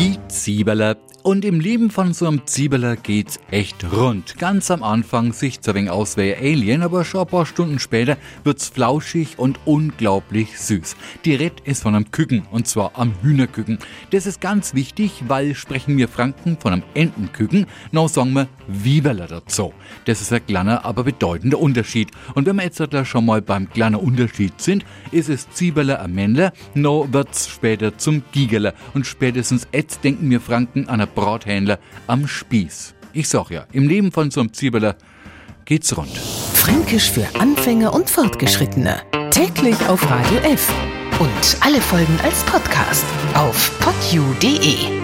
Die Ziebeler. Und im Leben von so einem Ziebeler geht's echt rund. Ganz am Anfang sieht's ein wenig aus wie Alien, aber schon ein paar Stunden später wird's flauschig und unglaublich süß. Die Rede ist von einem Küken, und zwar am Hühnerküken. Das ist ganz wichtig, weil sprechen wir Franken von einem Entenküken, noch sagen wir Wieberler dazu. Das ist ein kleiner, aber bedeutender Unterschied. Und wenn wir jetzt schon mal beim kleinen Unterschied sind, ist es Ziebeler ein Männler, noch wird's später zum Gigerler. Und spätestens jetzt denken wir Franken an einen Brathändler am Spieß. Ich sag ja, im Leben von so einem Ziebeler geht's rund. Fränkisch für Anfänger und Fortgeschrittene. Täglich auf Radio F. Und alle Folgen als Podcast auf podu.de.